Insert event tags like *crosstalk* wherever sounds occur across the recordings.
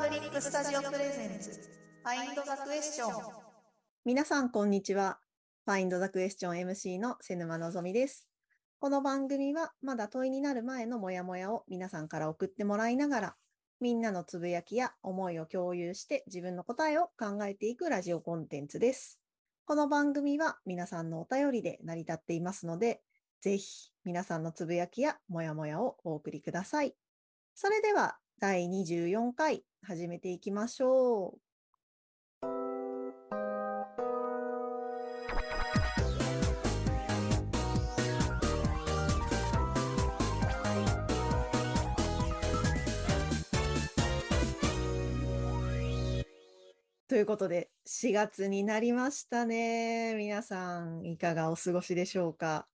パブリックスタジオプレゼンツ、ファインドザクエスチョン。皆さん、こんにちは。ファインドザクエスチョン MC の瀬沼のぞみです。この番組は、まだ問いになる前のモヤモヤを皆さんから送ってもらいながら、みんなのつぶやきや思いを共有して自分の答えを考えていくラジオコンテンツです。この番組は皆さんのお便りで成り立っていますので、ぜひ皆さんのつぶやきやモヤモヤをお送りください。それでは第24回始めていきましょう。ということで、4月になりましたね。皆さん、いかがお過ごしでしょうか？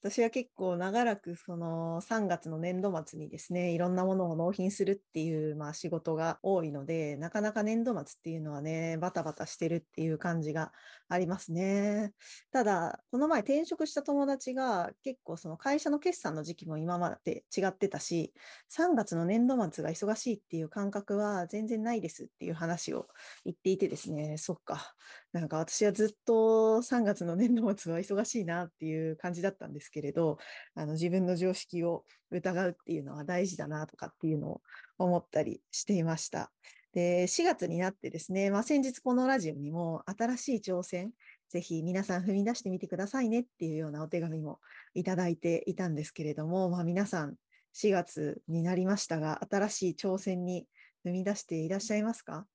私は結構長らくその3月の年度末にですね、いろんなものを納品するっていうまあ仕事が多いので、なかなか年度末っていうのはね、バタバタしてるっていう感じがありますね。ただ、この前転職した友達が結構その会社の決算の時期も今まで違ってたし、3月の年度末が忙しいっていう感覚は全然ないですっていう話を言っていてですね、そっか。なんか私はずっと3月の年度末は忙しいなっていう感じだったんですけれど、あの自分の常識を疑うっていうのは大事だなとかっていうのを思ったりしていました。で、4月になってですね、まあ、先日このラジオにも新しい挑戦、ぜひ皆さん踏み出してみてくださいねっていうようなお手紙もいただいていたんですけれども、まあ、皆さん4月になりましたが、新しい挑戦に踏み出していらっしゃいますか？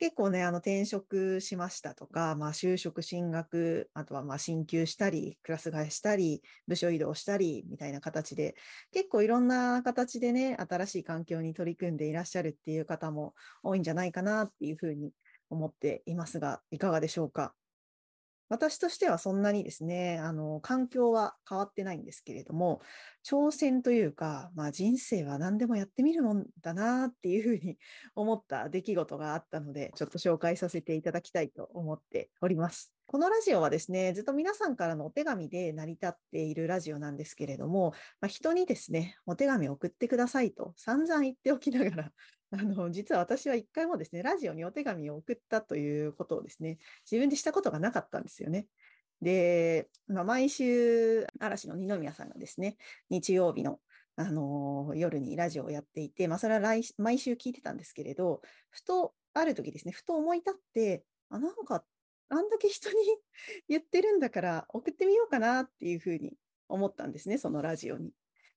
結構ね、あの転職しましたとか、まあ、就職、進学、あとはまあ進級したり、クラス替えしたり、部署移動したり、みたいな形で、結構いろんな形でね、新しい環境に取り組んでいらっしゃるっていう方も多いんじゃないかなっていうふうに思っていますが、いかがでしょうか？私としてはそんなにですね、あの、環境は変わってないんですけれども、挑戦というか、まあ人生は何でもやってみるもんだなっていうふうに *laughs* 思った出来事があったので、ちょっと紹介させていただきたいと思っております。このラジオはですね、ずっと皆さんからのお手紙で成り立っているラジオなんですけれども、まあ、人にですね、お手紙を送ってくださいと散々言っておきながら、*laughs* あの、実は私は一回もですね、ラジオにお手紙を送ったということをですね、自分でしたことがなかったんですよね。で、まあ、毎週、嵐の二宮さんがですね、日曜日の、あの夜にラジオをやっていて、まあ、それは来毎週聞いてたんですけれど、ふと、ある時ですね、ふと思い立って、あ、なんか、あんだけ人に *laughs* 言ってるんだから送ってみようかなっていうふうに思ったんですね、そのラジオに。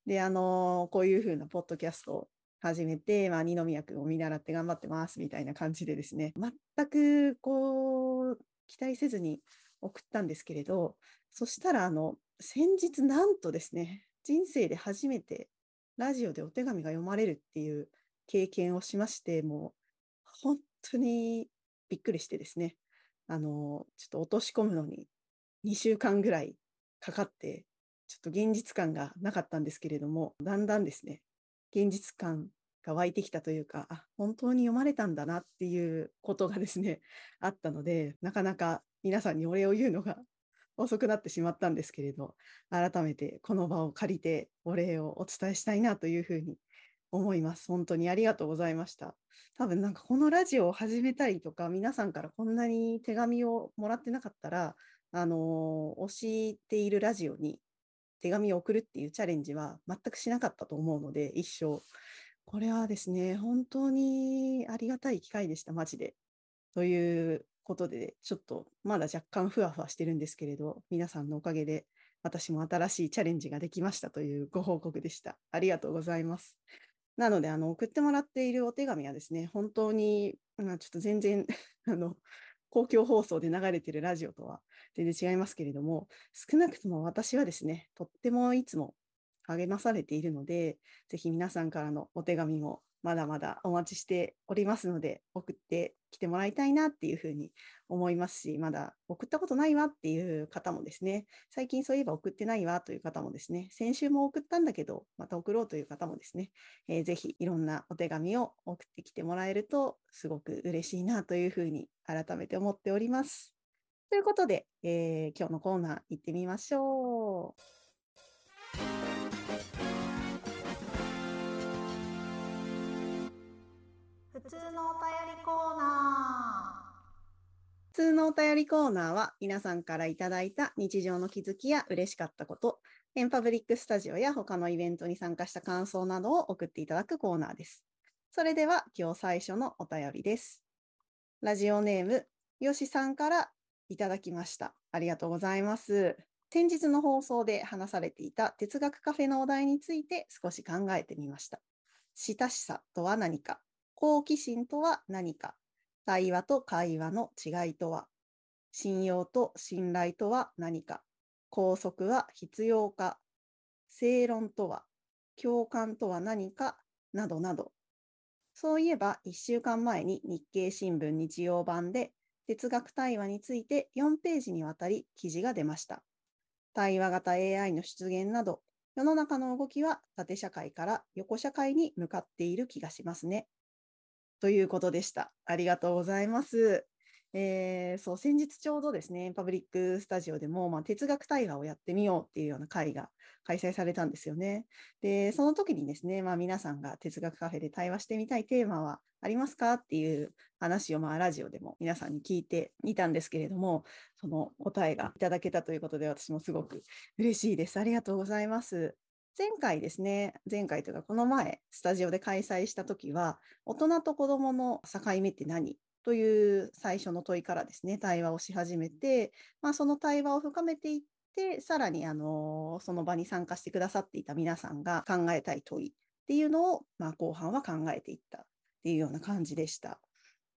で、あのこういうふうなポッドキャストを始めて、まあ、二宮君を見習って頑張ってますみたいな感じでですね、全くこう、期待せずに送ったんですけれど、そしたら、あの、先日なんとですね、人生で初めてラジオでお手紙が読まれるっていう経験をしまして、もう本当にびっくりしてですね、あの、ちょっと落とし込むのに2週間ぐらいかかって、ちょっと現実感がなかったんですけれども、だんだんですね、現実感が湧いてきたというか、あ、本当に読まれたんだなっていうことがですね、*laughs* あったので、なかなか皆さんにお礼を言うのが遅くなってしまったんですけれど、改めてこの場を借りてお礼をお伝えしたいなというふうに思います。本当にありがとうございました。多分なんかこのラジオを始めたりとか、皆さんからこんなに手紙をもらってなかったら、あのー、推しているラジオに手紙を送るっていうチャレンジは全くしなかったと思うので、一生。これはですね、本当にありがたい機会でした、マジで。ということで、ちょっとまだ若干ふわふわしてるんですけれど、皆さんのおかげで私も新しいチャレンジができましたというご報告でした。ありがとうございます。なので、あの、送ってもらっているお手紙はですね、本当に、まあ、ちょっと全然、*laughs* あの、公共放送で流れてるラジオとは全然違いますけれども、少なくとも私はですね、とってもいつも励まされているので、ぜひ皆さんからのお手紙もまだまだお待ちしておりますので、送ってきてもらいたいなっていうふうに思いますし、まだ送ったことないわっていう方もですね、最近そういえば送ってないわという方もですね、先週も送ったんだけど、また送ろうという方もですね、えー、ぜひいろんなお手紙を送ってきてもらえると、すごく嬉しいなというふうに改めて思っております。ということで、えー、今日のコーナー行ってみましょう。普通のお便りコーナー普通のお便りコーナーは皆さんからいただいた日常の気づきや嬉しかったこと、エンパブリックスタジオや他のイベントに参加した感想などを送っていただくコーナーです。それでは今日最初のお便りです。ラジオネーム、よしさんからいただきました。ありがとうございます。先日の放送で話されていた哲学カフェのお題について少し考えてみました。親しさとは何か。好奇心とは何か。対話と会話の違いとは。信用と信頼とは何か。拘束は必要か。正論とは。共感とは何か。などなど。そういえば1週間前に日経新聞日曜版で哲学対話について4ページにわたり記事が出ました。対話型 AI の出現など世の中の動きは縦社会から横社会に向かっている気がしますね。ということでした。ありがとうございます。えーそう、先日ちょうどですね、パブリックスタジオでも、まあ、哲学対話をやってみようっていうような会が開催されたんですよね。で、その時にですね、まあ、皆さんが哲学カフェで対話してみたいテーマはありますかっていう話を、まあ、ラジオでも皆さんに聞いてみたんですけれども、その答えがいただけたということで、私もすごく嬉しいです。ありがとうございます。前回ですね、前回というかこの前、スタジオで開催した時は、大人と子供の境目って何という最初の問いからですね、対話をし始めて、まあ、その対話を深めていって、さらにあのその場に参加してくださっていた皆さんが考えたい問いっていうのを、まあ、後半は考えていったっていうような感じでした。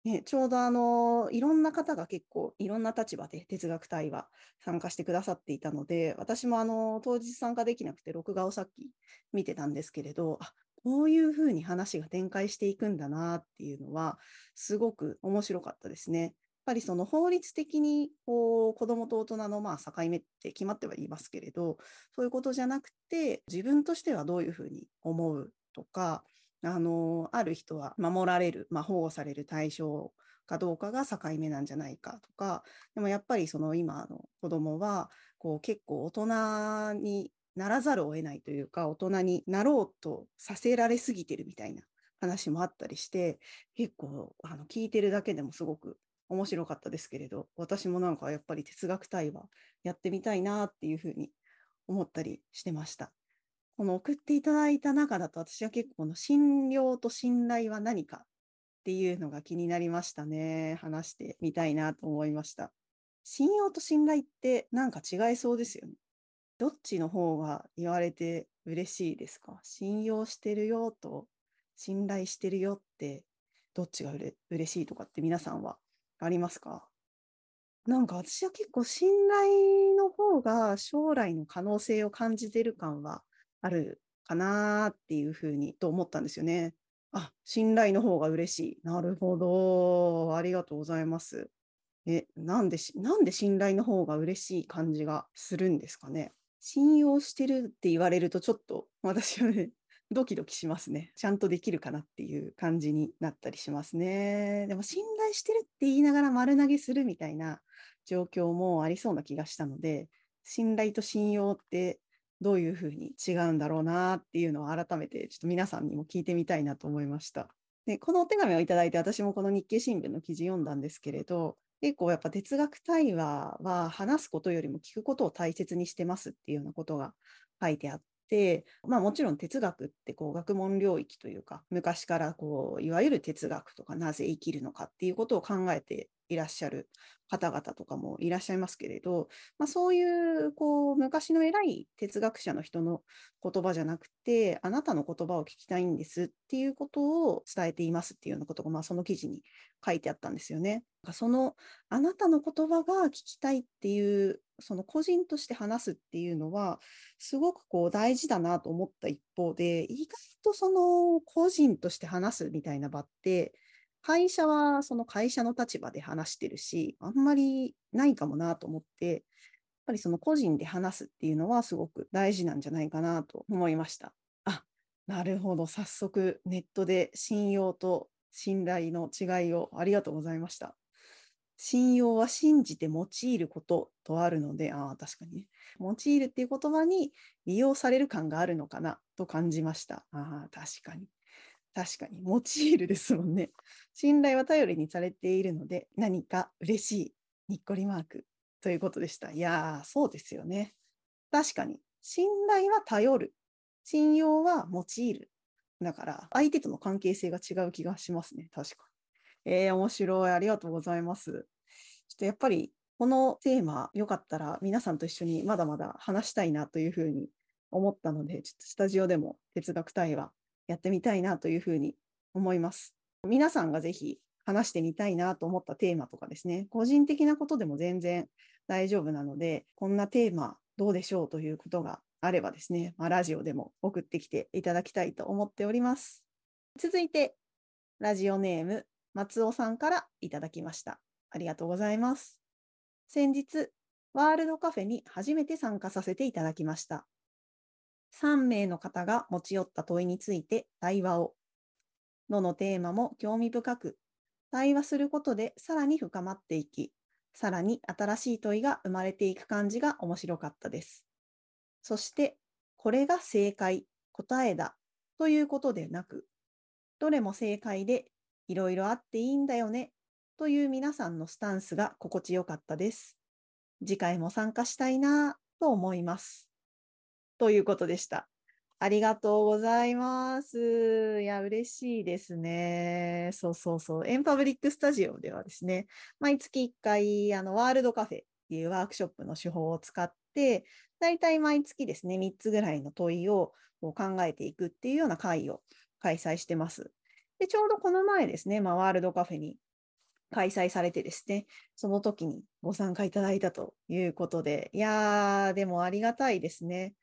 ね、ちょうどあのいろんな方が結構いろんな立場で哲学対話参加してくださっていたので、私もあの当日参加できなくて録画をさっき見てたんですけれど、あこういうふうに話が展開していくんだなっていうのは、すごく面白かったですね。やっぱりその法律的にこう子どもと大人のまあ境目って決まってはいますけれど、そういうことじゃなくて、自分としてはどういうふうに思うとか、あのある人は守られる、まあ、保護される対象かどうかが境目なんじゃないかとか、でもやっぱりその今の子どもはこう結構大人にならざるを得ないというか、大人になろうとさせられすぎてるみたいな話もあったりして、結構あの聞いてるだけでもすごく面白かったですけれど、私もなんかやっぱり哲学対話やってみたいなっていうふうに思ったりしてました。この送っていただいた中だと私は結構この信用と信頼は何かっていうのが気になりましたね。話してみたいなと思いました。信用と信頼ってなんか違いそうですよね。どっちの方が言われて嬉しいですか？信用してるよと信頼してるよってどっちがうれ嬉しいとかって皆さんはありますか？なんか私は結構信頼の方が将来の可能性を感じてる感はあるかなっていうふうにと思ったんですよね。あ、信頼の方が嬉しい。なるほど。ありがとうございます。え、なんでし、なんで信頼の方が嬉しい感じがするんですかね？信用してるって言われるとちょっと私はね、*laughs* ドキドキしますね。ちゃんとできるかなっていう感じになったりしますね。でも信頼してるって言いながら丸投げするみたいな状況もありそうな気がしたので、信頼と信用ってどういうふうに違うんだろうなっていうのを改めてちょっと皆さんにも聞いてみたいなと思いました。で、このお手紙をいただいて私もこの日経新聞の記事読んだんですけれど、結構やっぱ哲学対話は話すことよりも聞くことを大切にしてますっていうようなことが書いてあって、まあもちろん哲学ってこう学問領域というか、昔からこういわゆる哲学とかなぜ生きるのかっていうことを考えていらっしゃる方々とかもいらっしゃいますけれど、まあ、そういうこう昔の偉い哲学者の人の言葉じゃなくて、あなたの言葉を聞きたいんですっていうことを伝えていますっていうようなことが、まあ、その記事に書いてあったんですよね。そのあなたの言葉が聞きたいっていう、その個人として話すっていうのは、すごくこう大事だなと思った一方で、意外とその個人として話すみたいな場って、会社はその会社の立場で話してるし、あんまりないかもなと思って、やっぱりその個人で話すっていうのはすごく大事なんじゃないかなと思いました。あ、なるほど。早速ネットで信用と信頼の違いをありがとうございました。信用は信じて用いることとあるので、ああ、確かにね。用いるっていう言葉に利用される感があるのかなと感じました。ああ、確かに。確かに、用いるですもんね。信頼は頼りにされているので、何か嬉しい、にっこりマークということでした。いやー、そうですよね。確かに、信頼は頼る。信用は用いる。だから、相手との関係性が違う気がしますね。確かに。えー、面白い。ありがとうございます。ちょっとやっぱり、このテーマ、よかったら皆さんと一緒にまだまだ話したいなというふうに思ったので、ちょっとスタジオでも哲学対話やってみたいなというふうに思います。皆さんがぜひ話してみたいなと思ったテーマとかですね、個人的なことでも全然大丈夫なので、こんなテーマどうでしょうということがあればですね、まあ、ラジオでも送ってきていただきたいと思っております。続いて、ラジオネーム、松尾さんからいただきました。ありがとうございます。先日、ワールドカフェに初めて参加させていただきました。3名の方が持ち寄った問いについて対話を。どのテーマも興味深く、対話することでさらに深まっていき、さらに新しい問いが生まれていく感じが面白かったです。そして、これが正解、答えだということでなく、どれも正解でいろいろあっていいんだよねという皆さんのスタンスが心地よかったです。次回も参加したいなと思います。ということでした。ありがとうございます。いや、嬉しいですね。そうそうそう。エンパブリックスタジオではですね、毎月1回、あの、ワールドカフェっていうワークショップの手法を使って、だいたい毎月ですね、3つぐらいの問いを考えていくっていうような会を開催してます。で、ちょうどこの前ですね、まあ、ワールドカフェに開催されてですね、その時にご参加いただいたということで、いやー、でもありがたいですね。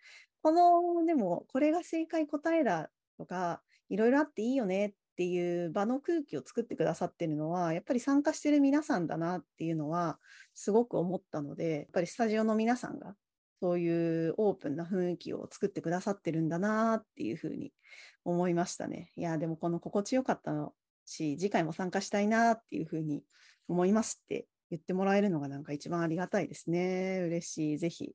この、でも、これが正解答えだとか、いろいろあっていいよねっていう場の空気を作ってくださってるのは、やっぱり参加してる皆さんだなっていうのは、すごく思ったので、やっぱりスタジオの皆さんが、そういうオープンな雰囲気を作ってくださってるんだなっていうふうに思いましたね。いや、でもこの心地よかったのし、次回も参加したいなっていうふうに思いますって言ってもらえるのがなんか一番ありがたいですね。嬉しい。ぜひ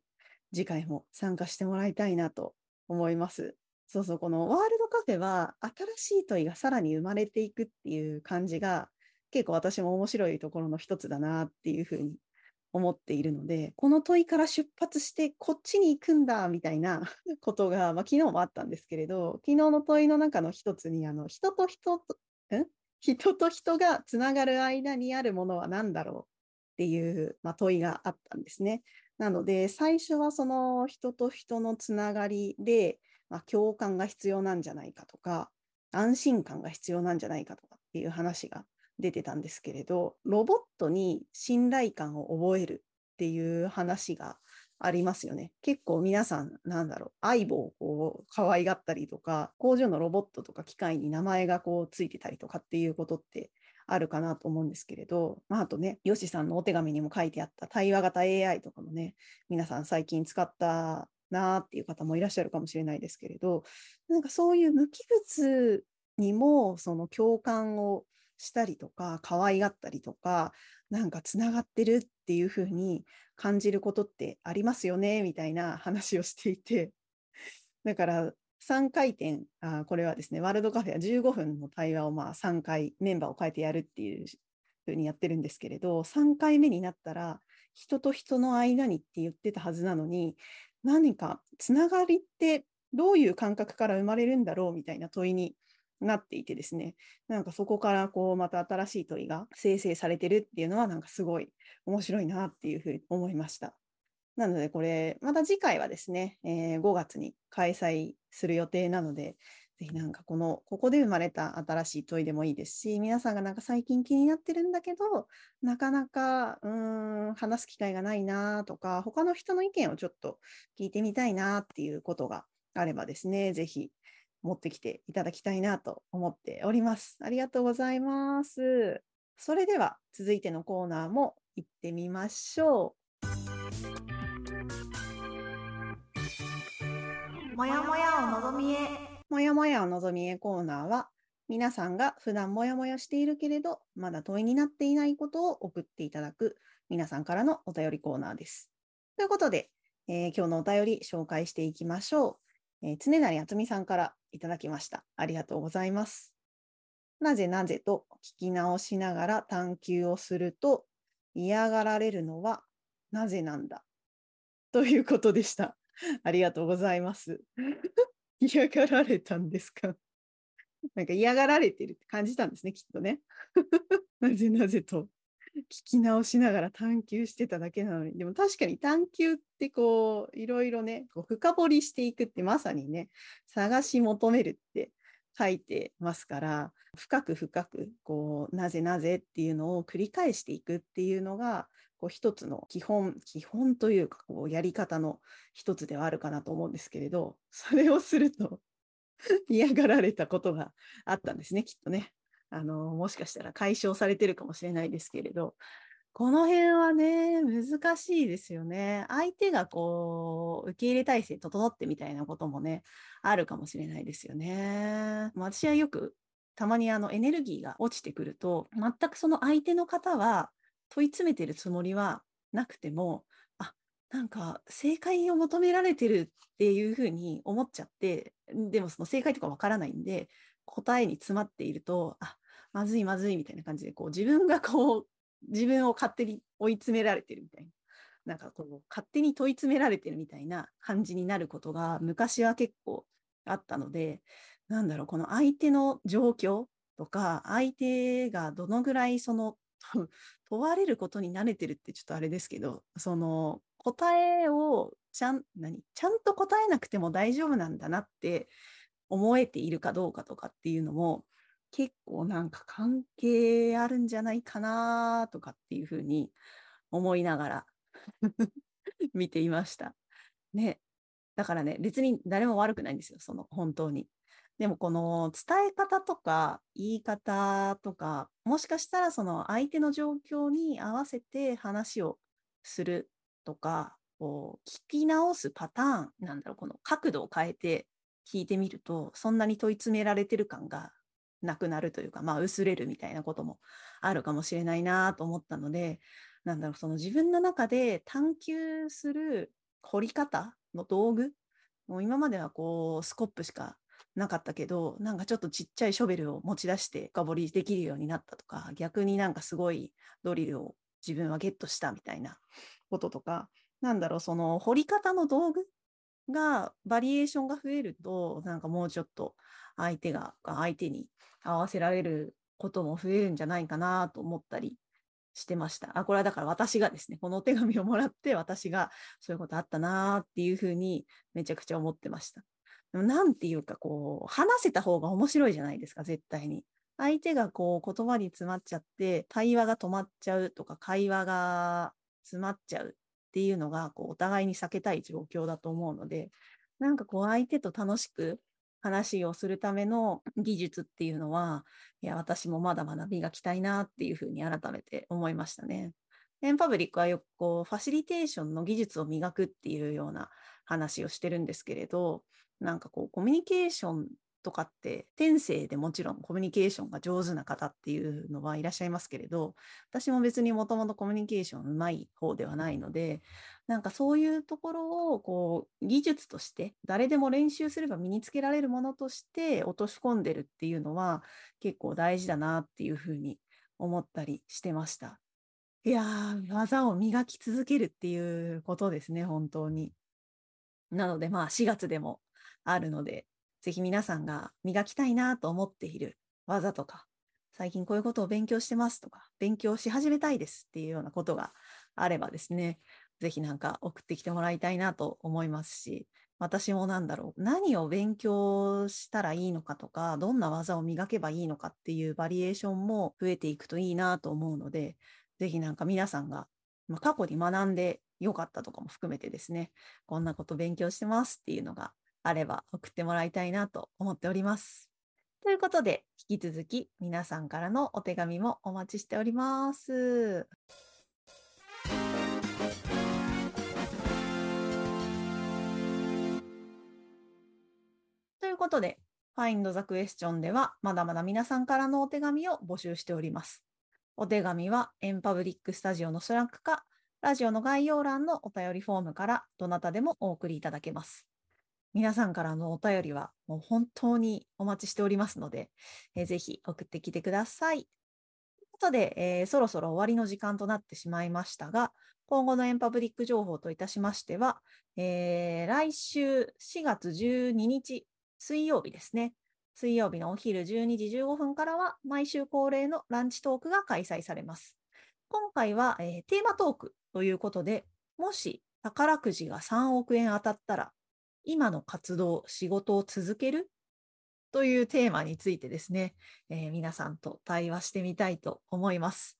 次回も参加してもらいたいなと思います。そうそう、このワールドカフェは新しい問いがさらに生まれていくっていう感じが結構私も面白いところの一つだなっていうふうに思っているので、この問いから出発してこっちに行くんだみたいな *laughs* ことが、まあ、昨日もあったんですけれど、昨日の問いの中の一つに、あの人と人と、ん？人と人がつながる間にあるものは何だろうっていう、まあ、問いがあったんですね。なので、最初はその人と人のつながりで、まあ、共感が必要なんじゃないかとか、安心感が必要なんじゃないかとかっていう話が出てたんですけれど、ロボットに信頼感を覚えるっていう話がありますよね。結構皆さん、なんだろう、相棒をこう可愛がったりとか、工場のロボットとか機械に名前がこうついてたりとかっていうことってあるかなと思うんですけれど、まあ、あとね、ヨシさんのお手紙にも書いてあった対話型 AI とかもね、皆さん最近使ったなっていう方もいらっしゃるかもしれないですけれど、なんかそういう無機物にもその共感をしたりとか、可愛がったりとか、なんかつながってるっていうふうに感じることってありますよね、みたいな話をしていて、*laughs* だから3回転あ、これはですね、ワールドカフェは15分の対話をまあ3回メンバーを変えてやるっていうふうにやってるんですけれど、3回目になったら、人と人の間にって言ってたはずなのに、何かつながりってどういう感覚から生まれるんだろうみたいな問いになっていてですね、なんかそこからこうまた新しい問いが生成されてるっていうのはなんかすごい面白いなっていうふうに思いました。なので、これ、また次回はですね、えー、5月に開催する予定なので、ぜひなんかこの、ここで生まれた新しい問いでもいいですし、皆さんがなんか最近気になってるんだけど、なかなか、うん、話す機会がないなとか、他の人の意見をちょっと聞いてみたいなっていうことがあればですね、ぜひ持ってきていただきたいなと思っております。ありがとうございます。それでは続いてのコーナーも行ってみましょう。もやもやをのぞみへ。もやもやをのぞみへコーナーは、皆さんが普段もやもやしているけれど、まだ問いになっていないことを送っていただく皆さんからのお便りコーナーです。ということで、えー、今日のお便り紹介していきましょう。えー、常成あつみさんからいただきました。ありがとうございます。なぜなぜと聞き直しながら探求をすると嫌がられるのはなぜなんだ？ということでした。ありがとうございます。*laughs* 嫌がられたんですか？なんか嫌がられてるって感じたんですね、きっとね。*laughs* なぜなぜと聞き直しながら探求してただけなのに、でも確かに探求ってこう、いろいろね、こう深掘りしていくってまさにね、探し求めるって書いてますから、深く深く、こう、なぜなぜっていうのを繰り返していくっていうのが、こう一つの基本、基本というか、こう、やり方の一つではあるかなと思うんですけれど、それをすると嫌がられたことがあったんですね、きっとね。あの、もしかしたら解消されてるかもしれないですけれど、この辺はね、難しいですよね。相手がこう、受け入れ体制整ってみたいなこともね、あるかもしれないですよね。私はよく、たまにあのエネルギーが落ちてくると、全くその相手の方は問い詰めてるつもりはなくても、あ、なんか正解を求められてるっていうふうに思っちゃって、でもその正解とかわからないんで、答えに詰まっていると、あ、まずいまずいみたいな感じで、こう自分がこう、自分を勝手に追い詰められてるみたいな。なんかこう、勝手に問い詰められてるみたいな感じになることが昔は結構あったので、なんだろう、この相手の状況とか、相手がどのぐらいその、問われることに慣れてるってちょっとあれですけど、その答えをちゃん、何ちゃんと答えなくても大丈夫なんだなって思えているかどうかとかっていうのも、結構なんか関係あるんじゃないかなとかっていうふうに思いながら *laughs* 見ていました。ね。だからね、別に誰も悪くないんですよ、その本当に。でもこの伝え方とか言い方とか、もしかしたらその相手の状況に合わせて話をするとか、こう聞き直すパターン、なんだろう、この角度を変えて聞いてみると、そんなに問い詰められてる感がなくなるというか、まあ薄れるみたいなこともあるかもしれないなと思ったので、なんだろう、その自分の中で探求する掘り方の道具、もう今まではこうスコップしかなかったけど、なんかちょっとちっちゃいショベルを持ち出して深掘りできるようになったとか、逆になんかすごいドリルを自分はゲットしたみたいなこととか、なんだろう、その掘り方の道具が、バリエーションが増えると、なんかもうちょっと相手が、相手に合わせられることも増えるんじゃないかなと思ったりしてました。あ、これはだから私がですね、このお手紙をもらって私がそういうことあったなっていうふうにめちゃくちゃ思ってました。でもなんていうかこう、話せた方が面白いじゃないですか、絶対に。相手がこう言葉に詰まっちゃって、対話が止まっちゃうとか、会話が詰まっちゃうっていうのが、こう、お互いに避けたい状況だと思うので、なんかこう、相手と楽しく話をするための技術っていうのは、いや、私もまだまだ磨きたいなっていうふうに改めて思いましたね。エンパブリックはよくこう、ファシリテーションの技術を磨くっていうような話をしてるんですけれど、なんかこう、コミュニケーションとかって、天性でもちろんコミュニケーションが上手な方っていうのはいらっしゃいますけれど、私も別にもともとコミュニケーションうまい方ではないので、なんかそういうところをこう技術として誰でも練習すれば身につけられるものとして落とし込んでるっていうのは結構大事だなっていうふうに思ったりしてました。いやー、技を磨き続けるっていうことですね、本当に。なのでまあ4月でもあるので、ぜひ皆さんが磨きたいなと思っている技とか、最近こういうことを勉強してますとか、勉強し始めたいですっていうようなことがあればですね、ぜひなんか送ってきてもらいたいなと思いますし、私もなんだろう、何を勉強したらいいのかとか、どんな技を磨けばいいのかっていうバリエーションも増えていくといいなと思うので、ぜひなんか皆さんが、まあ、過去に学んでよかったとかも含めてですね、こんなこと勉強してますっていうのがあれば送ってもらいたいなと思っております。ということで、引き続き皆さんからのお手紙もお待ちしております。ということで、Find the Question ではまだまだ皆さんからのお手紙を募集しております。お手紙はエンパブリックスタジオの Slack か、ラジオの概要欄のお便りフォームからどなたでもお送りいただけます。皆さんからのお便りはもう本当にお待ちしておりますので、えーぜひ送ってきてください。ということで、えーそろそろ終わりの時間となってしまいましたが、今後のエンパブリック情報といたしましては、えー来週4月12日水曜日ですね。水曜日のお昼12時15分からは毎週恒例のランチトークが開催されます。今回は、えーテーマトークということで、もし宝くじが3億円当たったら、今の活動、仕事を続けるというテーマについてですね、えー皆さんと対話してみたいと思います。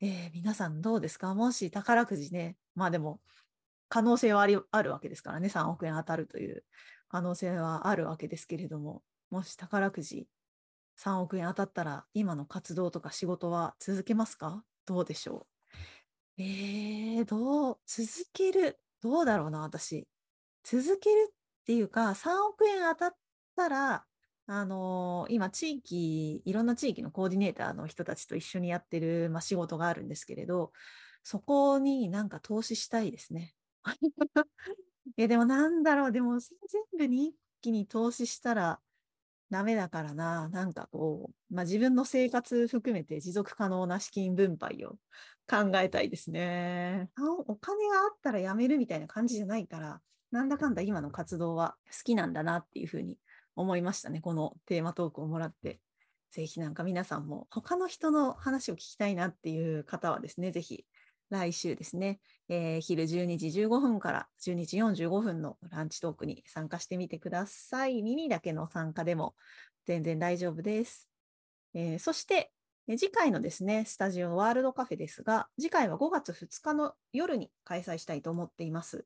えー皆さんどうですか？もし宝くじね、まあでも可能性はありあるわけですからね、3億円当たるという可能性はあるわけですけれども、もし宝くじ3億円当たったら、今の活動とか仕事は続けますか？どうでしょう？えー、どう、続ける、どうだろうな、私。続けるっていうか、3億円当たったら、あのー今、地域、いろんな地域のコーディネーターの人たちと一緒にやってる、まあ、仕事があるんですけれど、そこになんか投資したいですね。*laughs* いや、でもなんだろう、でも全部に一気に投資したらダメだからな、なんかこう、まあ、自分の生活含めて持続可能な資金分配を考えたいですね。お金があったらやめるみたいな感じじゃないから、なんだかんだ今の活動は好きなんだなっていうふうに思いましたね。このテーマトークをもらって。ぜひなんか皆さんも他の人の話を聞きたいなっていう方はですね、ぜひ来週ですね、えー昼12時15分から12時45分のランチトークに参加してみてください。耳だけの参加でも全然大丈夫です。えーそして、次回のですね、スタジオワールドカフェですが、次回は5月2日の夜に開催したいと思っています。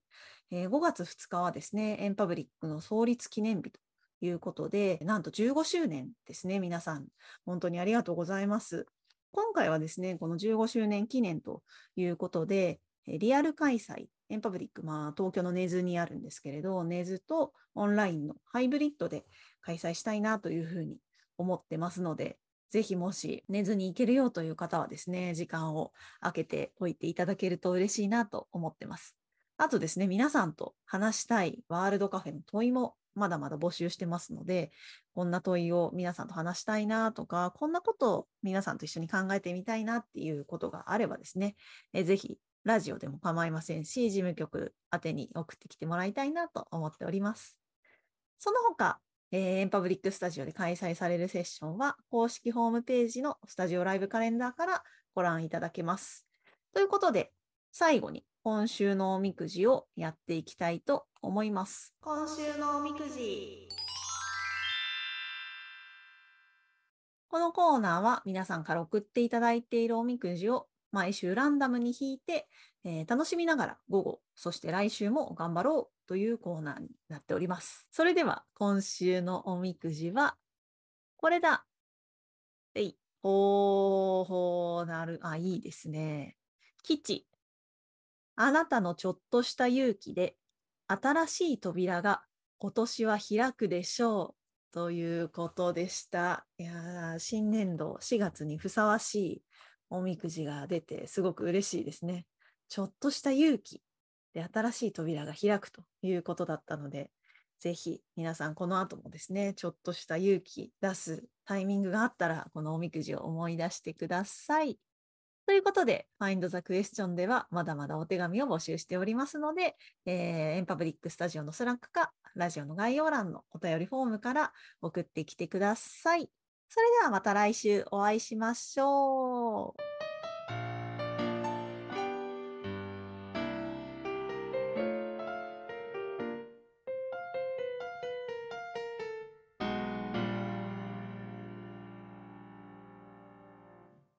えー5月2日はですね、エンパブリックの創立記念日ということで、なんと15周年ですね、皆さん。本当にありがとうございます。今回はですね、この15周年記念ということで、リアル開催、エンパブリック、まあ、東京の根津にあるんですけれど、根津とオンラインのハイブリッドで開催したいなというふうに思ってますので、ぜひもし根津に行けるよという方はですね、時間を空けておいていただけると嬉しいなと思ってます。あとですね、皆さんと話したいワールドカフェの問いもまだまだ募集してますので、こんな問いを皆さんと話したいなとか、こんなことを皆さんと一緒に考えてみたいなっていうことがあればですね、えぜひラジオでも構いませんし、事務局宛てに送ってきてもらいたいなと思っております。その他、えーエンパブリックスタジオで開催されるセッションは、公式ホームページのスタジオライブカレンダーからご覧いただけます。ということで、最後に今週のおみくじをやっていきたいと思います。今週のおみくじこのコーナーは皆さんから送っていただいているおみくじを毎週ランダムに引いて、えー楽しみながら午後、そして来週も頑張ろうというコーナーになっております。それでは今週のおみくじはこれだ。えい。ほーほーなる。あ、いいですね。吉。あなたのちょっとした勇気で新しい扉が今年は開くでしょう。ということでした。いや新年度4月にふさわしいおみくじが出てすごく嬉しいですね。ちょっとした勇気で新しい扉が開くということだったので、ぜひ皆さんこの後もですね、ちょっとした勇気出すタイミングがあったら、このおみくじを思い出してください。ということで、Find the Question ではまだまだお手紙を募集しておりますので、えーエンパブリックスタジオの Slack か、ラジオの概要欄のお便りフォームから送ってきてください。それではまた来週お会いしましょう。